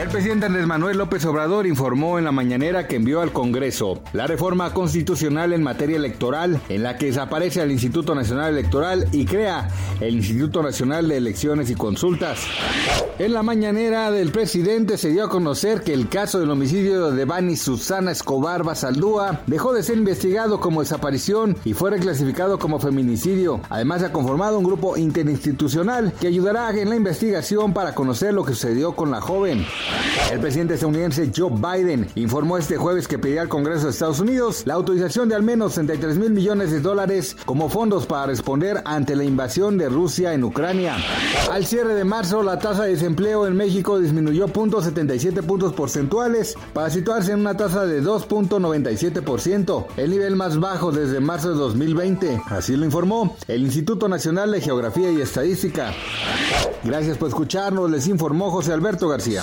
El presidente Andrés Manuel López Obrador informó en la mañanera que envió al Congreso la reforma constitucional en materia electoral, en la que desaparece el Instituto Nacional Electoral y crea el Instituto Nacional de Elecciones y Consultas. En la mañanera del presidente se dio a conocer que el caso del homicidio de Bani Susana Escobar Basaldúa dejó de ser investigado como desaparición y fue reclasificado como feminicidio. Además, se ha conformado un grupo interinstitucional que ayudará en la investigación para conocer lo que sucedió con la joven. El presidente estadounidense Joe Biden informó este jueves que pedirá al Congreso de Estados Unidos la autorización de al menos 33 mil millones de dólares como fondos para responder ante la invasión de Rusia en Ucrania. Al cierre de marzo, la tasa de desempleo en México disminuyó 0.77 puntos porcentuales para situarse en una tasa de 2.97%, el nivel más bajo desde marzo de 2020. Así lo informó el Instituto Nacional de Geografía y Estadística. Gracias por escucharnos, les informó José Alberto García.